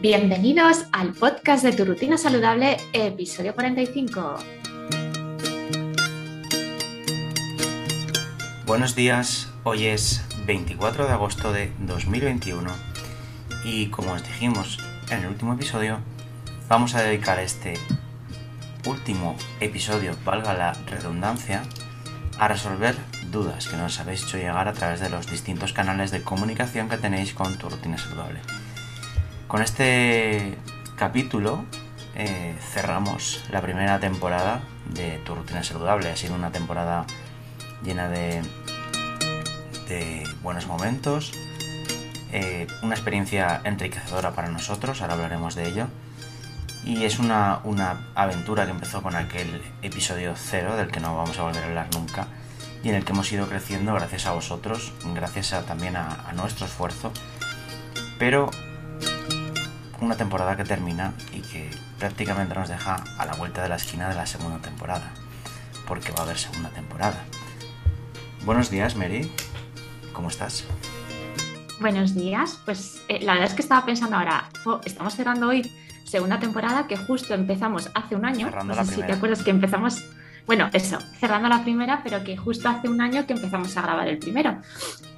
Bienvenidos al podcast de Tu Rutina Saludable, episodio 45. Buenos días, hoy es 24 de agosto de 2021 y como os dijimos en el último episodio, vamos a dedicar este último episodio, valga la redundancia, a resolver dudas que nos habéis hecho llegar a través de los distintos canales de comunicación que tenéis con tu rutina saludable. Con este capítulo eh, cerramos la primera temporada de Tu Rutina Saludable. Ha sido una temporada llena de, buenos momentos, eh, una experiencia enriquecedora para nosotros, ahora hablaremos de ello. Y es una, una, aventura que empezó con aquel episodio cero, del que no vamos a volver a hablar nunca, y en el que hemos ido creciendo gracias a vosotros, gracias también a, a nuestro esfuerzo. Pero una temporada que termina y que prácticamente nos deja a la vuelta de la esquina de la segunda temporada, porque va a haber segunda temporada. Buenos días, Mary. ¿Cómo estás? Buenos días. Pues eh, la verdad es que estaba pensando ahora, oh, estamos cerrando hoy segunda temporada que justo empezamos hace un año. Cerrando no la sé si te acuerdas que empezamos, bueno, eso, cerrando la primera, pero que justo hace un año que empezamos a grabar el primero.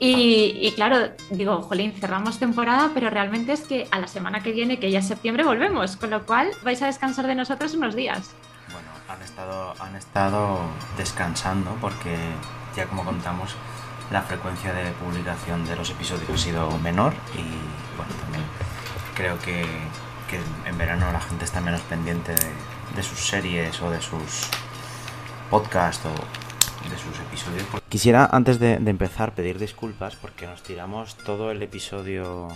Y, y claro, digo, jolín, cerramos temporada, pero realmente es que a la semana que viene, que ya es septiembre, volvemos, con lo cual vais a descansar de nosotros unos días. Bueno, han estado, han estado descansando porque ya como contamos, la frecuencia de publicación de los episodios ha sido menor y bueno, también creo que, que en verano la gente está menos pendiente de, de sus series o de sus podcasts o de sus episodios. Quisiera antes de, empezar pedir disculpas porque nos tiramos todo el episodio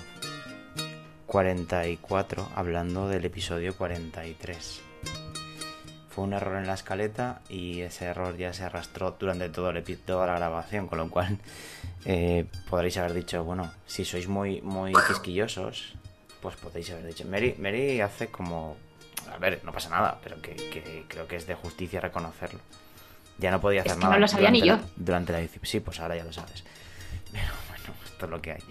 44 hablando del episodio 43 fue un error en la escaleta y ese error ya se arrastró durante todo el toda la grabación, con lo cual eh, podréis haber dicho, bueno, si sois muy, muy quisquillosos, pues podéis haber dicho, Mary, Mary hace como, a ver, no pasa nada, pero que creo que es de justicia reconocerlo. Ya no podía Es hacer que nada. no lo sabía ni durante yo. la- Durante la. Sí, pues ahora ya lo sabes. Pero bueno, esto es lo que hay.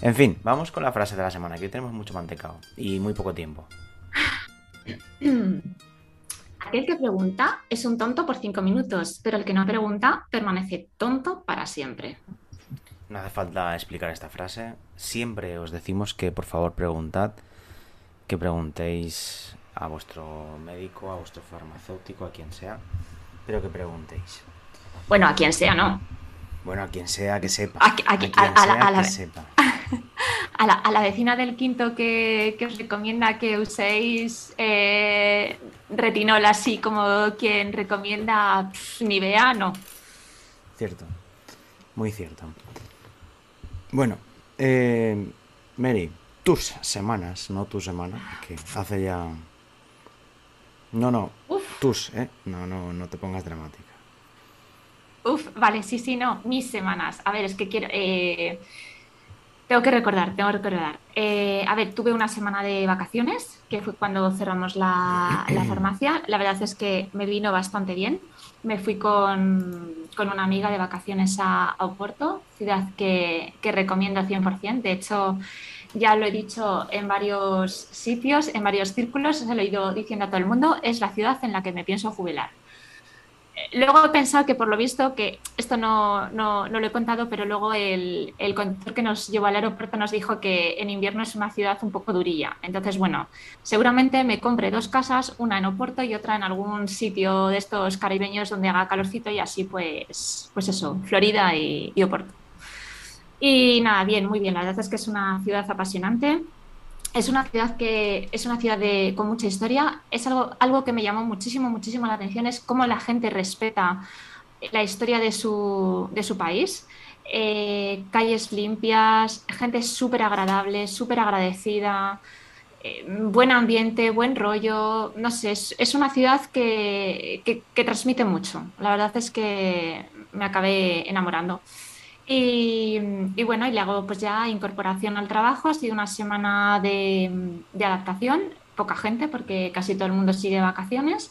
En fin, vamos con la frase de la semana, que hoy tenemos mucho mantecao y muy poco tiempo. Aquel que pregunta es un tonto por cinco minutos, pero el que no pregunta permanece tonto para siempre. No hace falta explicar esta frase. Siempre os decimos que por favor preguntad, que preguntéis a vuestro médico, a vuestro farmacéutico, a quien sea, pero que preguntéis. Bueno, a quien sea, ¿no? Bueno, a quien sea que sepa. A qui- a qui- quien a- a la- sea la- que sepa. A la, a la vecina del quinto que, que os recomienda que uséis eh, retinol así como quien recomienda pff, Nivea, no. Cierto. Muy cierto. Bueno, eh, Mary, tus semanas, no tu semana, que hace ya... No, no, Uf. tus, ¿eh? No, no, no te pongas dramática. Uf, vale, sí, sí, no, mis semanas. A ver, es que quiero... eh, tengo que recordar, tengo que recordar. Eh, a ver, tuve una semana de vacaciones, que fue cuando cerramos la, la farmacia. La verdad es que me vino bastante bien. Me fui con, con una amiga de vacaciones a, a Oporto, ciudad que, que recomiendo 100%. De hecho, ya lo he dicho en varios sitios, en varios círculos, se lo he ido diciendo a todo el mundo, es la ciudad en la que me pienso jubilar. Luego he pensado que por lo visto, que esto no, no, no lo he contado, pero luego el, el conductor que nos llevó al aeropuerto nos dijo que en invierno es una ciudad un poco durilla. Entonces, bueno, seguramente me compre dos casas, una en Oporto y otra en algún sitio de estos caribeños donde haga calorcito y así pues, pues eso, Florida y, y Oporto. Y nada, bien, muy bien. La verdad es que es una ciudad apasionante. es una ciudad que es una ciudad de, con mucha historia. Es algo, algo que me llamó muchísimo, muchísimo la atención, es cómo la gente respeta la historia de su, de su país. Eh, calles limpias, gente súper agradable, súper agradecida, eh, buen ambiente, buen rollo. No sé, es, es una ciudad que, que, que transmite mucho. La verdad es que me acabé enamorando. Y, bueno, y le hago pues ya incorporación al trabajo. Ha sido una semana de, de, adaptación, poca gente porque casi todo el mundo sigue vacaciones.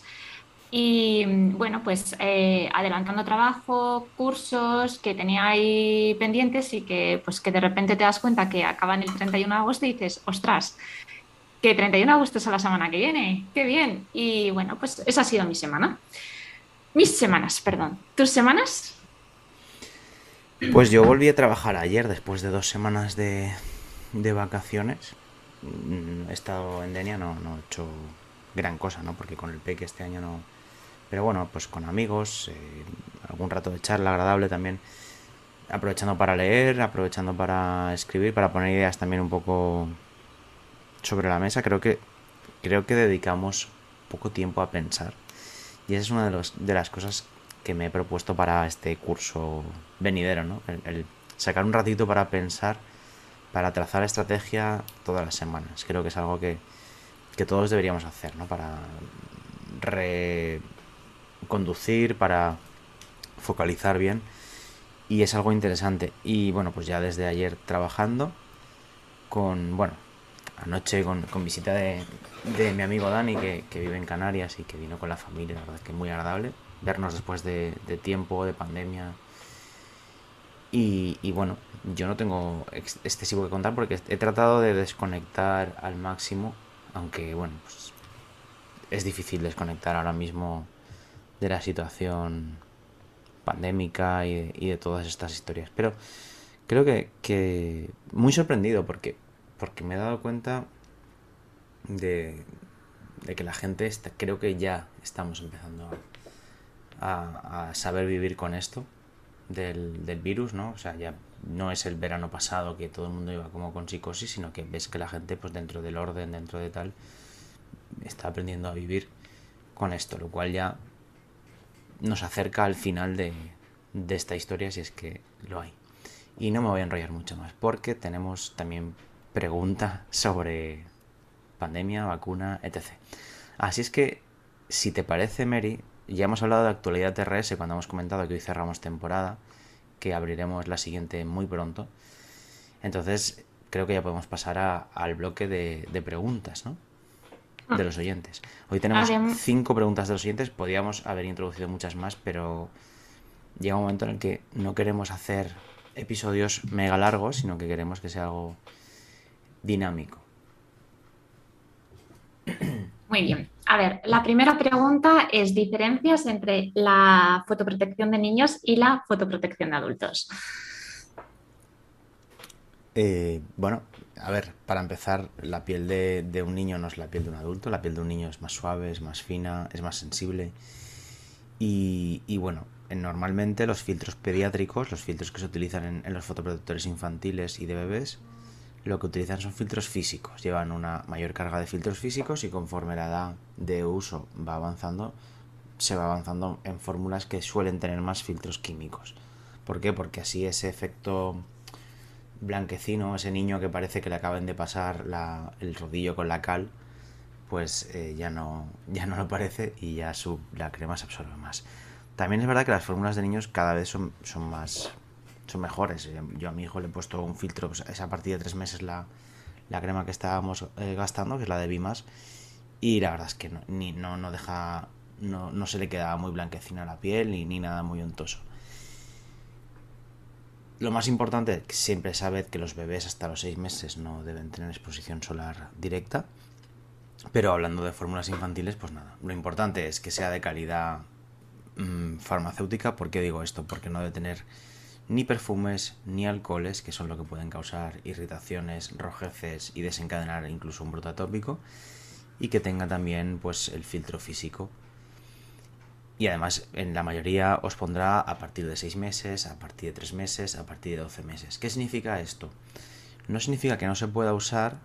Y bueno, pues eh, adelantando trabajo, cursos que tenía ahí pendientes y que pues que de repente te das cuenta que acaban el 31 de agosto y dices, ostras, que 31 de agosto es a la semana que viene, qué bien. Y bueno, pues esa ha sido mi semana. Mis semanas, perdón. ¿Tus semanas? Pues yo volví a trabajar ayer después de dos semanas de, de vacaciones. Mm, He estado en Denia, no, no he hecho gran cosa, ¿no? Porque con el PEC este año no... Pero bueno, pues con amigos, eh, algún rato de charla agradable también. Aprovechando para leer, aprovechando para escribir, para poner ideas también un poco sobre la mesa. Creo que, creo que dedicamos poco tiempo a pensar. Y esa es una de, los, de las cosas que me he propuesto para este curso venidero, ¿no? El, sacar un ratito para pensar, para trazar estrategia todas las semanas. Creo que es algo que, que todos deberíamos hacer, ¿no? Para reconducir, para focalizar bien. Y es algo interesante. Y bueno, pues ya desde ayer trabajando con, bueno, anoche con, con visita de, de, mi amigo Dani, que, vive en Canarias y que vino con la familia, la verdad es que muy agradable vernos después de, de tiempo, de pandemia. Y, bueno, yo no tengo excesivo que contar porque he tratado de desconectar al máximo, aunque bueno, pues es difícil desconectar ahora mismo de la situación pandémica y de, todas estas historias. Pero creo que, muy sorprendido porque, porque me he dado cuenta de, que la gente creo que ya estamos empezando a saber vivir con esto del, del, virus, ¿no? O sea, ya no es el verano pasado que todo el mundo iba como con psicosis, sino que ves que la gente, pues dentro del orden, dentro de tal, está aprendiendo a vivir con esto, lo cual ya nos acerca al final de, de esta historia, si es que lo hay. Y no me voy a enrollar mucho más, porque tenemos también pregunta sobre pandemia, vacuna, etc. Así es que, si te parece, Mary, ya hemos hablado de actualidad TRS cuando hemos comentado que hoy cerramos temporada, que abriremos la siguiente muy pronto. Entonces, creo que ya podemos pasar a, al bloque de, de, preguntas, ¿no? De los oyentes. Hoy tenemos cinco preguntas de los oyentes. Podríamos haber introducido muchas más, pero llega un momento en el que no queremos hacer episodios mega largos, sino que queremos que sea algo dinámico. Muy bien. A ver, la primera pregunta es diferencias entre la fotoprotección de niños y la fotoprotección de adultos. Eh, bueno, a ver, para empezar, la piel de, un niño no es la piel de un adulto, la piel de un niño es más suave, es más fina, es más sensible. Y, bueno, normalmente los filtros pediátricos, los filtros que se utilizan en los fotoprotectores infantiles y de bebés, lo que utilizan son filtros físicos, llevan una mayor carga de filtros físicos y conforme la edad de uso va avanzando, se va avanzando en fórmulas que suelen tener más filtros químicos. ¿Por qué? Porque así ese efecto blanquecino, ese niño que parece que le acaban de pasar la, el rodillo con la cal, pues eh, ya, no, ya no lo parece y ya su, la crema se absorbe más. También es verdad que las fórmulas de niños cada vez son, son más, son mejores. Yo a mi hijo le he puesto un filtro, pues, es a partir de tres meses la, la crema que estábamos eh, gastando, que es la de Bimas, y la verdad es que no, ni, no, no deja, no, no se le queda muy blanquecina la piel ni, ni nada muy untoso. Lo más importante siempre sabed que los bebés hasta los seis meses no deben tener exposición solar directa. Pero hablando de fórmulas infantiles, pues nada. Lo importante es que sea de calidad mmm, farmacéutica. ¿Por qué digo esto? Porque no debe tener ni perfumes ni alcoholes, que son lo que pueden causar irritaciones, rojeces y desencadenar incluso un brote atópico, y que tenga también pues el filtro físico. Y además en la mayoría os pondrá a partir de 6 meses, a partir de 3 meses, a partir de 12 meses. ¿Qué significa esto? No significa que no se pueda usar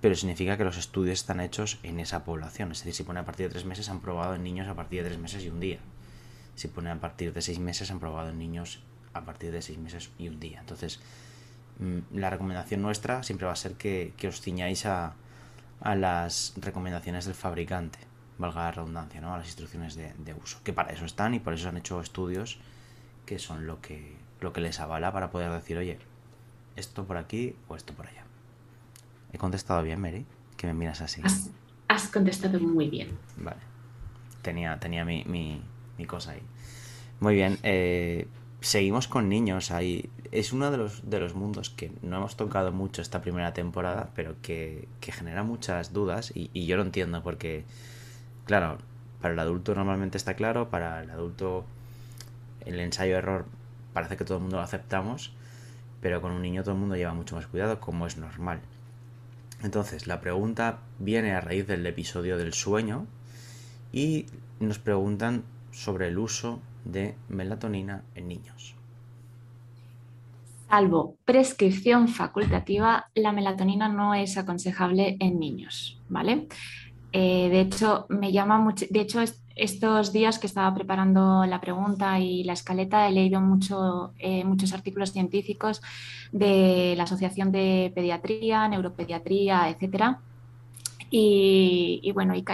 pero significa que los estudios están hechos en esa población. Es decir, si pone a partir de tres meses, han probado en niños a partir de tres meses y un día. Si pone a partir de seis meses, han probado en niños a partir de seis meses y un día. Entonces, mm, la recomendación nuestra siempre va a ser que, os ciñáis a, a, las recomendaciones del fabricante, valga la redundancia, ¿no? a las instrucciones de, de, uso, que para eso están y por eso han hecho estudios que son lo que, lo que les avala para poder decir, oye, esto por aquí o esto por allá. ¿He contestado bien, Mary? Que me miras así. Has, contestado muy bien. Vale. Tenía, tenía mi, mi, mi cosa ahí. Muy bien. Eh, seguimos con niños. Es uno de los, mundos que no hemos tocado mucho esta primera temporada, pero que, que genera muchas dudas y, y, yo lo entiendo porque, claro, para el adulto normalmente está claro, para el adulto el ensayo-error parece que todo el mundo lo aceptamos, pero con un niño todo el mundo lleva mucho más cuidado, como es normal. Entonces, la pregunta viene a raíz del episodio del sueño y nos preguntan sobre el uso de melatonina en niños. Salvo prescripción facultativa, la melatonina no es aconsejable en niños, ¿vale? Eh, de hecho, me llama mucho, de hecho, estos días que estaba preparando la pregunta y la escaleta he leído mucho, eh, muchos artículos científicos de la Asociación de Pediatría, Neuropediatría, etcétera. Y, bueno, y,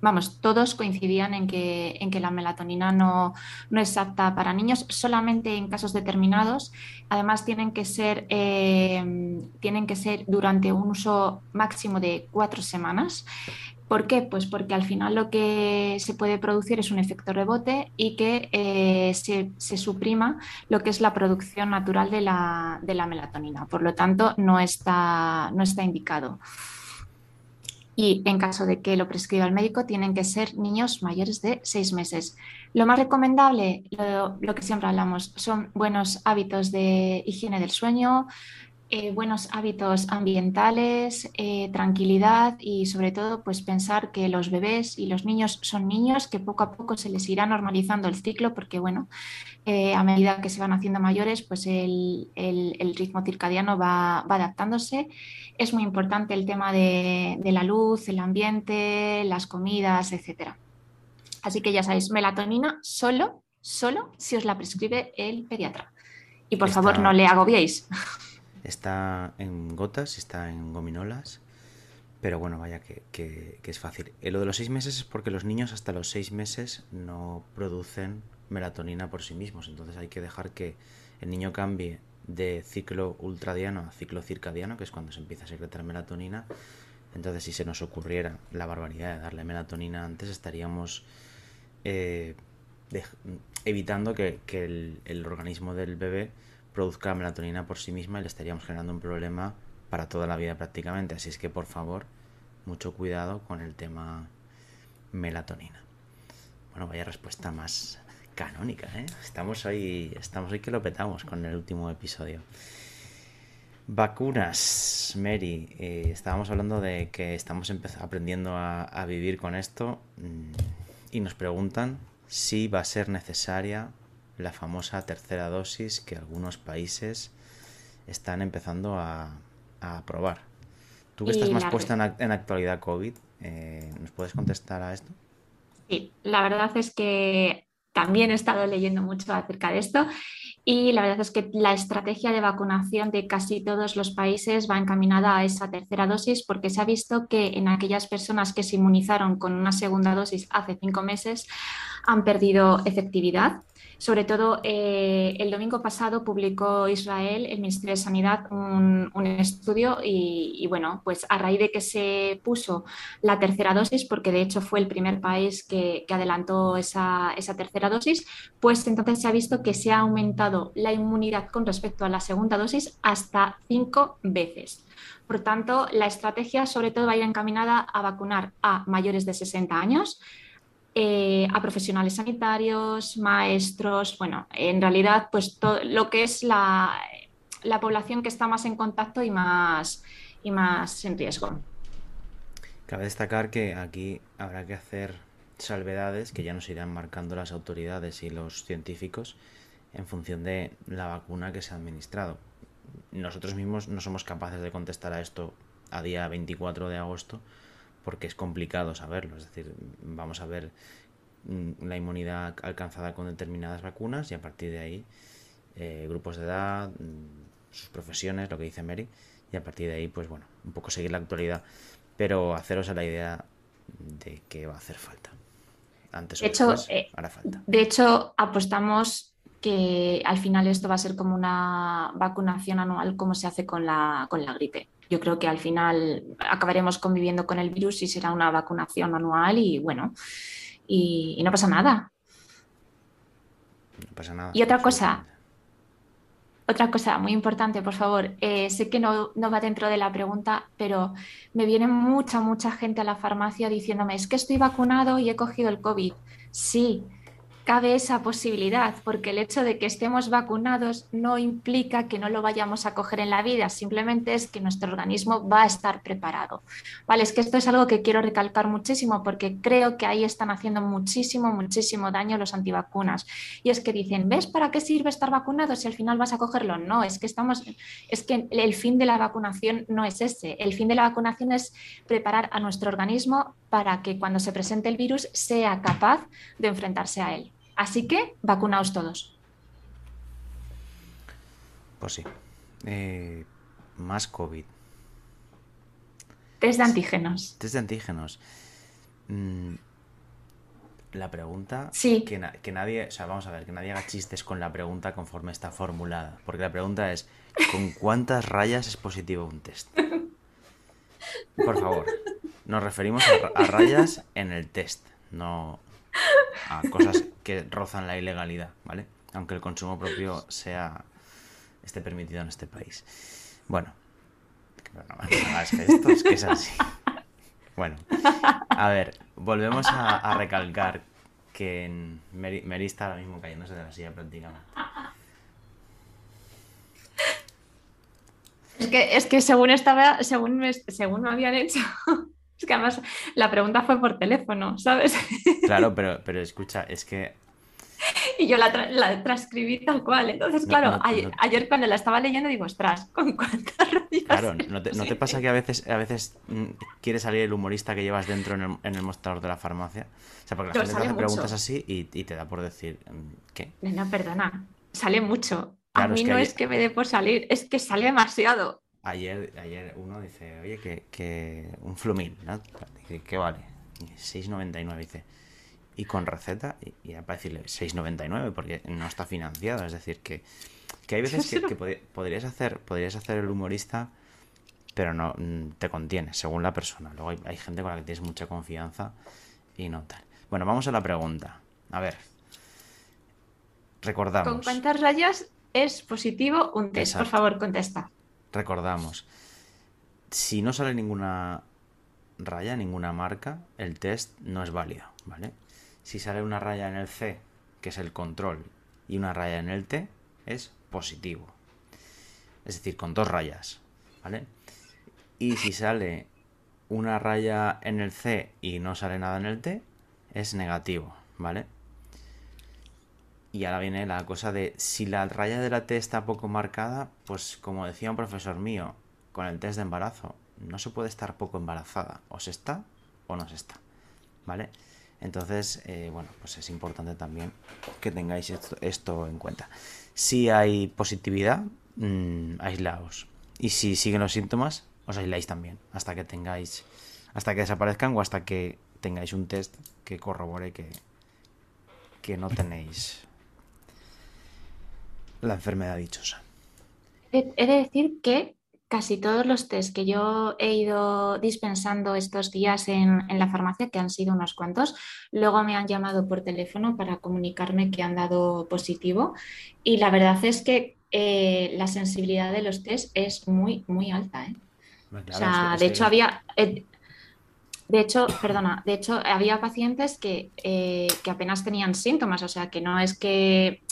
vamos, todos coincidían en que, en que la melatonina no, no, es apta para niños, solamente en casos determinados. Además, tienen que ser, eh, tienen que ser durante un uso máximo de cuatro semanas. ¿Por qué? Pues porque al final lo que se puede producir es un efecto rebote y que eh, se, suprima lo que es la producción natural de la, melatonina. Por lo tanto, no está, no está indicado. Y en caso de que lo prescriba el médico, tienen que ser niños mayores de seis meses. Lo más recomendable, lo que siempre hablamos, son buenos hábitos de higiene del sueño, eh, buenos hábitos ambientales, eh, tranquilidad y sobre todo pues pensar que los bebés y los niños son niños, que poco a poco se les irá normalizando el ciclo porque bueno, eh, a medida que se van haciendo mayores pues el, ritmo circadiano va, adaptándose. Es muy importante el tema de, de, la luz, el ambiente, las comidas, etc. Así que ya sabéis, melatonina solo, solo si os la prescribe el pediatra. Y por favor no le agobiéis. Está en gotas, está en gominolas. Pero bueno, vaya que, es fácil. Eh, lo de los seis meses es porque los niños hasta los seis meses no producen melatonina por sí mismos. Entonces hay que dejar que el niño cambie de ciclo ultradiano a ciclo circadiano, que es cuando se empieza a secretar melatonina. Entonces, si se nos ocurriera la barbaridad de darle melatonina antes, estaríamos eh, evitando que, el, organismo del bebé produzca melatonina por sí misma y le estaríamos generando un problema para toda la vida prácticamente. Así es que por favor, mucho cuidado con el tema melatonina. Bueno, vaya respuesta más canónica, ¿eh? Estamos hoy, estamos hoy que lo petamos con el último episodio. Vacunas, Mary. Eh, estábamos hablando de que estamos aprendiendo a vivir con esto mm, y nos preguntan si va a ser necesaria la famosa tercera dosis que algunos países están empezando a, a probar. Tú que estás más puesta en, actualidad COVID, eh, ¿nos puedes contestar a esto? Sí, la verdad es que también he estado leyendo mucho acerca de esto y la verdad es que la estrategia de vacunación de casi todos los países va encaminada a esa tercera dosis porque se ha visto que en aquellas personas que se inmunizaron con una segunda dosis hace cinco meses han perdido efectividad sobre todo, eh, el domingo pasado publicó Israel, el Ministerio de Sanidad, un, estudio y, bueno, pues a raíz de que se puso la tercera dosis, porque de hecho fue el primer país que, adelantó esa, esa, tercera dosis, pues entonces se ha visto que se ha aumentado la inmunidad con respecto a la segunda dosis hasta cinco veces. Por tanto, la estrategia sobre todo va a ir encaminada a vacunar a mayores de 60 años, eh, a profesionales sanitarios, maestros, bueno, en realidad, pues todo lo que es la, población que está más en contacto y más, y más en riesgo. Cabe destacar que aquí habrá que hacer salvedades que ya nos irán marcando las autoridades y los científicos en función de la vacuna que se ha administrado. Nosotros mismos no somos capaces de contestar a esto a día 24 de agosto porque es complicado saberlo. Es decir, vamos a ver mm, la inmunidad alcanzada con determinadas vacunas y a partir de ahí eh, grupos de edad, mm, sus profesiones, lo que dice Mary, y a partir de ahí, pues bueno, un poco seguir la actualidad, pero haceros a la idea de que va a hacer falta. Antes o De hecho, después, eh, hará falta. De hecho, apostamos que al final esto va a ser como una vacunación anual como se hace con la, con la gripe. Yo creo que al final acabaremos conviviendo con el virus y será una vacunación anual y bueno, y, y no pasa nada. No pasa nada. Y otra cosa. Otra cosa muy importante, por favor, eh, sé que no, no va dentro de la pregunta, pero me viene mucha, mucha gente a la farmacia diciéndome, es que estoy vacunado y he cogido el COVID. Sí, cabe esa posibilidad, porque el hecho de que estemos vacunados no implica que no lo vayamos a coger en la vida, simplemente es que nuestro organismo va a estar preparado. Vale, es que esto es algo que quiero recalcar muchísimo porque creo que ahí están haciendo muchísimo, muchísimo daño los antivacunas. Y es que dicen, ¿ves para qué sirve estar vacunado si al final vas a cogerlo? No, es que estamos, es que el fin de la vacunación no es ese. El fin de la vacunación es preparar a nuestro organismo para que cuando se presente el virus sea capaz de enfrentarse a él. Así que vacunaos todos. Pues sí. Eh, más COVID. Test de antígenos. Test de antígenos. Mm, la pregunta Sí. que, na- que nadie, o sea, vamos a ver, que nadie haga chistes con la pregunta conforme está formulada, porque la pregunta es ¿con cuántas rayas es positivo un test? Por favor, nos referimos a rayas en el test, no a cosas que rozan la ilegalidad, ¿vale? Aunque el consumo propio sea esté permitido en este país. Bueno, no, es que es así. Bueno, a ver, volvemos a, recalcar que en Mary, está ahora mismo cayéndose de la silla prácticamente. Es que, es que según estaba, según según me habían hecho, es que además la pregunta fue por teléfono, ¿sabes? Claro, pero, pero escucha, es que Y yo la, tra- la transcribí tal cual. Entonces, claro, no, ayer, no. ayer cuando la estaba leyendo digo, ostras, ¿con cuántas rayas? Claro, ¿no te, pasa que a veces, a veces mm, quiere salir el humorista que llevas dentro en el, en el mostrador de la farmacia? O sea, porque la Pero gente te hace mucho. preguntas así y, y te da por decir, mm, ¿qué? No, perdona, sale mucho. A es mí que no es que me dé por salir, es que sale demasiado. Ayer, ayer uno dice, oye, que, que un flumil, ¿no? Dice, ¿qué vale? Y 6,99 dice. Y con receta, y, para decirle 6,99 porque no está financiado. Es decir, que, que hay veces que, que pod- podrías, hacer, podrías hacer el humorista, pero no mm, te contienes, según la persona. Luego hay, hay gente con la que tienes mucha confianza y no tal. Bueno, vamos a la pregunta. A ver. Recordamos. ¿Con cuántas rayas es positivo un test? Exacto. Por favor, contesta. Recordamos, si no sale ninguna raya, ninguna marca, el test no es válido, ¿vale? Si sale una raya en el C, que es el control, y una raya en el T, es positivo. Es decir, con dos rayas, ¿vale? Y si sale una raya en el C y no sale nada en el T, es negativo, ¿vale? Y ahora viene la cosa de si la raya de la T está poco marcada, pues como decía un profesor mío con el test de embarazo, no se puede estar poco embarazada, o se está o no se está, ¿vale? Entonces, eh, bueno, pues es importante también que tengáis esto, en cuenta. Si hay positividad, mm, aislaos. Y si siguen los síntomas, os aisláis también, hasta que tengáis, hasta que desaparezcan o hasta que tengáis un test que corrobore que, que no tenéis la enfermedad dichosa. He de decir que casi todos los test que yo he ido dispensando estos días en, en la farmacia, que han sido unos cuantos, luego me han llamado por teléfono para comunicarme que han dado positivo. Y la verdad es que eh, la sensibilidad de los test es muy, muy alta, ¿eh? Claro, O es sea, que- es de que- hecho había, eh, de hecho, perdona, de hecho había pacientes que, que apenas tenían síntomas, o sea, que no es que,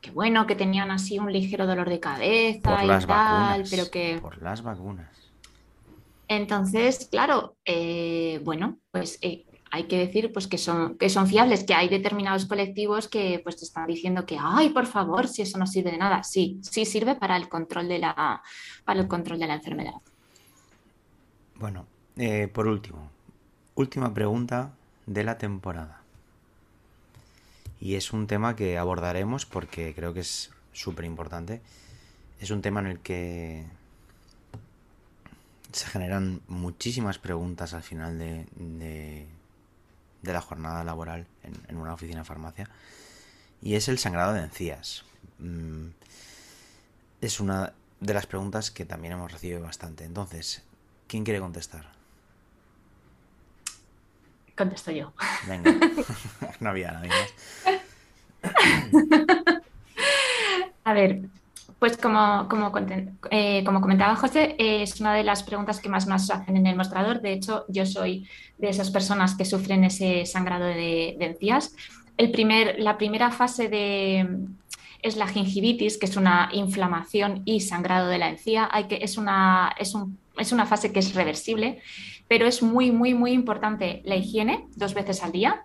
que bueno, que tenían así un ligero dolor de cabeza por y las tal, vacunas. pero que Por las vacunas. entonces, claro, eh, bueno, pues eh, hay que decir pues que son, que son fiables, que hay determinados colectivos que pues te están diciendo que, ay, por favor, si eso no sirve de nada. Sí, sí sirve para el control de la, para el control de la enfermedad. Bueno, eh, por último, última pregunta de la temporada. Y es un tema que abordaremos porque creo que es súper importante. Es un tema en el que se generan muchísimas preguntas al final de, la jornada laboral en, en, una oficina de farmacia. Y es el sangrado de encías. Mm, es una de las preguntas que también hemos recibido bastante. Entonces, ¿quién quiere contestar? Contesto yo. Venga, no había nadie más. A ver, pues como, como, eh, como comentaba José, es una de las preguntas que más nos hacen en el mostrador. De hecho, yo soy de esas personas que sufren ese sangrado de, encías. El primer, la primera fase de, es la gingivitis, que es una inflamación y sangrado de la encía. Hay que, es, una, es, un, es una fase que es reversible, pero es muy, muy, muy importante la higiene dos veces al día,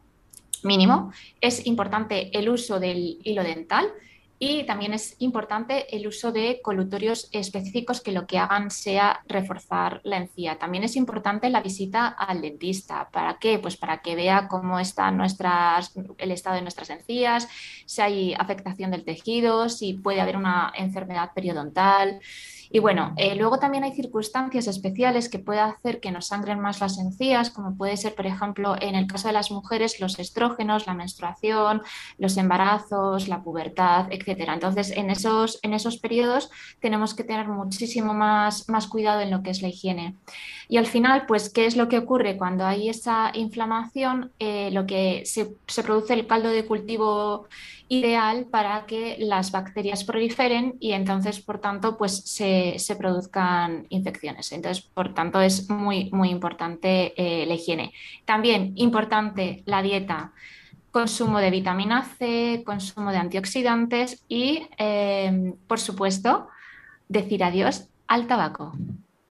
mínimo. Es importante el uso del hilo dental y también es importante el uso de colutorios específicos que lo que hagan sea reforzar la encía. También es importante la visita al dentista. ¿Para qué? Pues para que vea cómo está nuestras, el estado de nuestras encías, si hay afectación del tejido, si puede haber una enfermedad periodontal. Y bueno, eh, luego también hay circunstancias especiales que pueden hacer que nos sangren más las encías, como puede ser, por ejemplo, en el caso de las mujeres, los estrógenos, la menstruación, los embarazos, la pubertad, etc. Entonces, en esos, en esos periodos tenemos que tener muchísimo más, más cuidado en lo que es la higiene. Y al final, pues, ¿qué es lo que ocurre cuando hay esa inflamación? Eh, lo que se, se produce el caldo de cultivo ideal para que las bacterias proliferen y entonces, por tanto, pues se, produzcan infecciones. Entonces, por tanto, es muy, muy importante eh, la higiene. También importante la dieta consumo de vitamina C, consumo de antioxidantes y, eh, por supuesto, decir adiós al tabaco.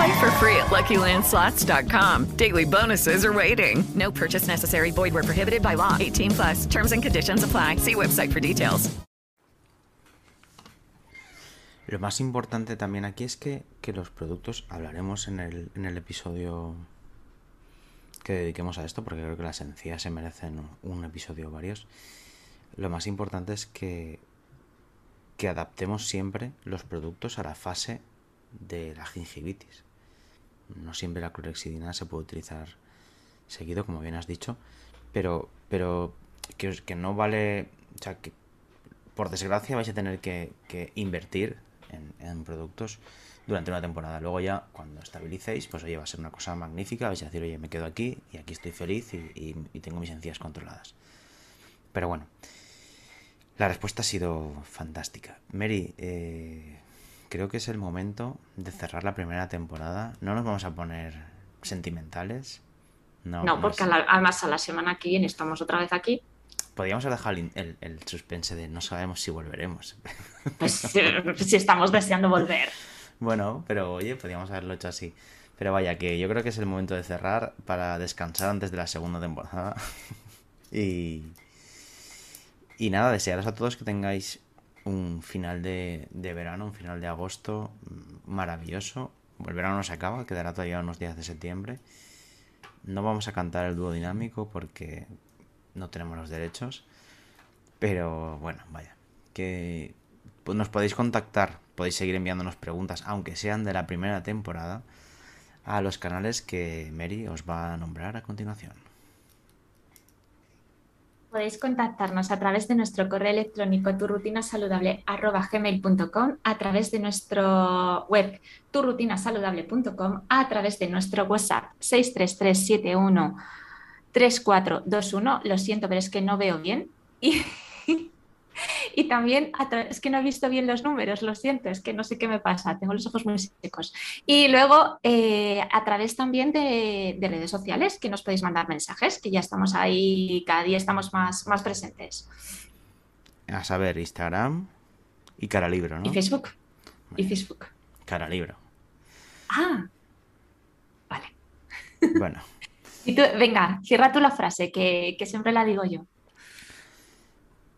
Play for free at LuckyLandSlots.com. Daily bonuses are waiting. No purchase necessary. Void where prohibited by law. 18 plus. Terms and conditions apply. See website for details. Lo más importante también aquí es que, que los productos, hablaremos en el, en el episodio que dediquemos a esto, porque creo que las encías se merecen un episodio o varios. Lo más importante es que, que adaptemos siempre los productos a la fase de la gingivitis. No siempre la clorexidina se puede utilizar seguido, como bien has dicho, pero, pero que, no vale, o sea, que por desgracia vais a tener que, invertir en, productos durante una temporada. Luego ya, cuando estabilicéis, pues oye, va a ser una cosa magnífica, vais a decir, oye, me quedo aquí y aquí estoy feliz y, y, y tengo mis encías controladas. Pero bueno, la respuesta ha sido fantástica. Mary, eh, creo que es el momento de cerrar la primera temporada. No nos vamos a poner sentimentales. No, no porque la, además a la semana que viene estamos otra vez aquí. Podríamos dejar el, el, el suspense de no sabemos si volveremos. Pues si estamos deseando volver. Bueno, pero oye, podríamos haberlo hecho así. Pero vaya, que yo creo que es el momento de cerrar para descansar antes de la segunda temporada. y, y nada, desearos a todos que tengáis un final de, verano, un final de agosto maravilloso. El verano no se acaba, quedará todavía unos días de septiembre. No vamos a cantar el dúo dinámico porque no tenemos los derechos. Pero bueno, vaya. Que nos podéis contactar, podéis seguir enviándonos preguntas, aunque sean de la primera temporada, a los canales que Mary os va a nombrar a continuación. Podéis contactarnos a través de nuestro correo electrónico turrutinasaludable.gmail.com, a través de nuestro web turrutinasaludable.com, a través de nuestro WhatsApp 63371 3421. Lo siento, pero es que no veo bien. Y, y también, es que no he visto bien los números, lo siento, es que no sé qué me pasa, tengo los ojos muy secos. Y luego, eh, a través también de, de, redes sociales, que nos podéis mandar mensajes, que ya estamos ahí, cada día estamos más, más presentes. A saber, Instagram Y cara libro, ¿no? Y Facebook. Y Facebook. Cara libro. Ah, vale. Bueno, Y tú, venga, cierra tú la frase, que, que siempre la digo yo.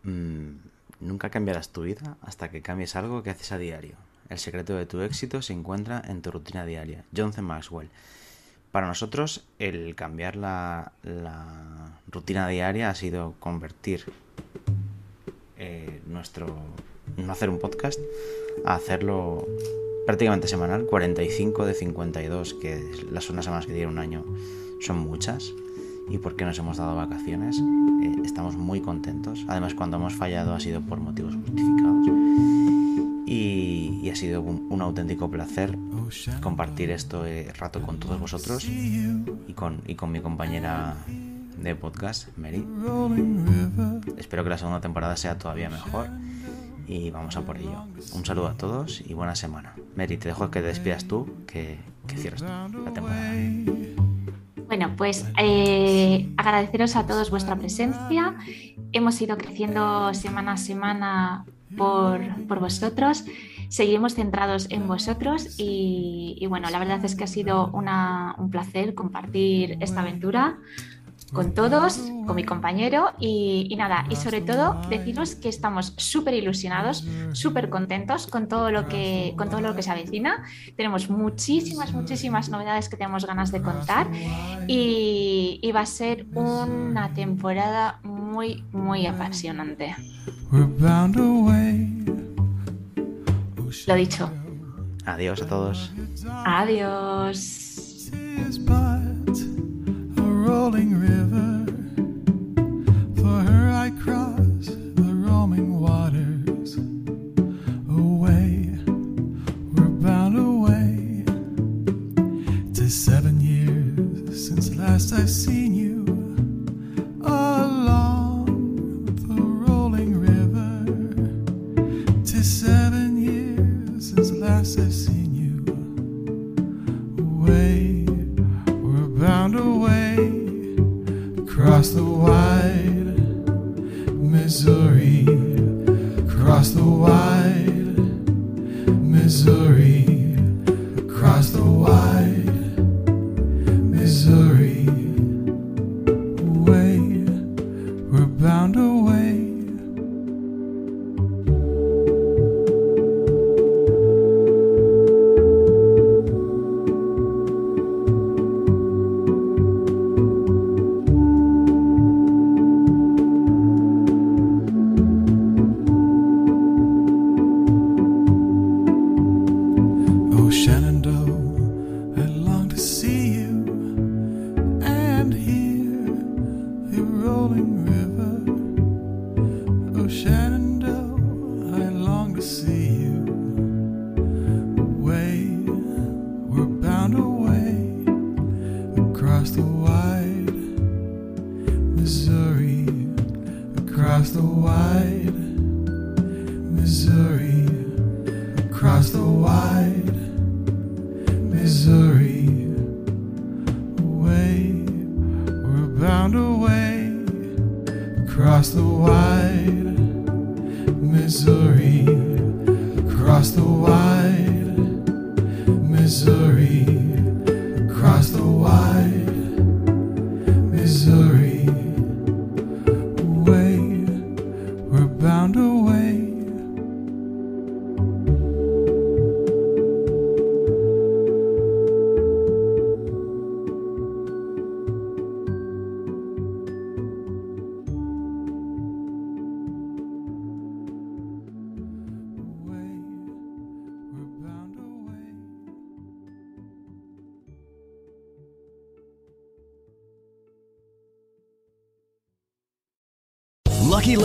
mm, nunca cambiarás tu vida hasta que cambies algo que haces a diario. El secreto de tu éxito se encuentra en tu rutina diaria. John C. Maxwell. Para nosotros, el cambiar la, rutina diaria ha sido convertir eh, nuestro. no hacer un podcast a hacerlo prácticamente semanal. 45 de 52, que las unas semanas que tiene un año son muchas. Y porque nos hemos dado vacaciones, estamos muy contentos. Además, cuando hemos fallado ha sido por motivos justificados. Y, y ha sido un, un auténtico placer compartir este rato con todos vosotros y con, y con mi compañera de podcast, Mary. Espero que la segunda temporada sea todavía mejor y vamos a por ello. Un saludo a todos y buena semana. Mary, te dejo que te despidas tú, que, que cierres tú la temporada. Bueno, pues eh, agradeceros a todos vuestra presencia. Hemos ido creciendo semana a semana por, por vosotros. Seguiremos centrados en vosotros y, y bueno, la verdad es que ha sido una- un placer compartir esta aventura con todos, con mi compañero y, y nada, y sobre todo deciros que estamos súper ilusionados, súper contentos con todo, lo que, con todo lo que se avecina. Tenemos muchísimas, muchísimas novedades que tenemos ganas de contar y, y va a ser una temporada muy, muy apasionante. Lo dicho, Adiós a todos. adiós. Rolling river. For her I cross the roaming waters. Away, we're bound away. To seven years since last I've seen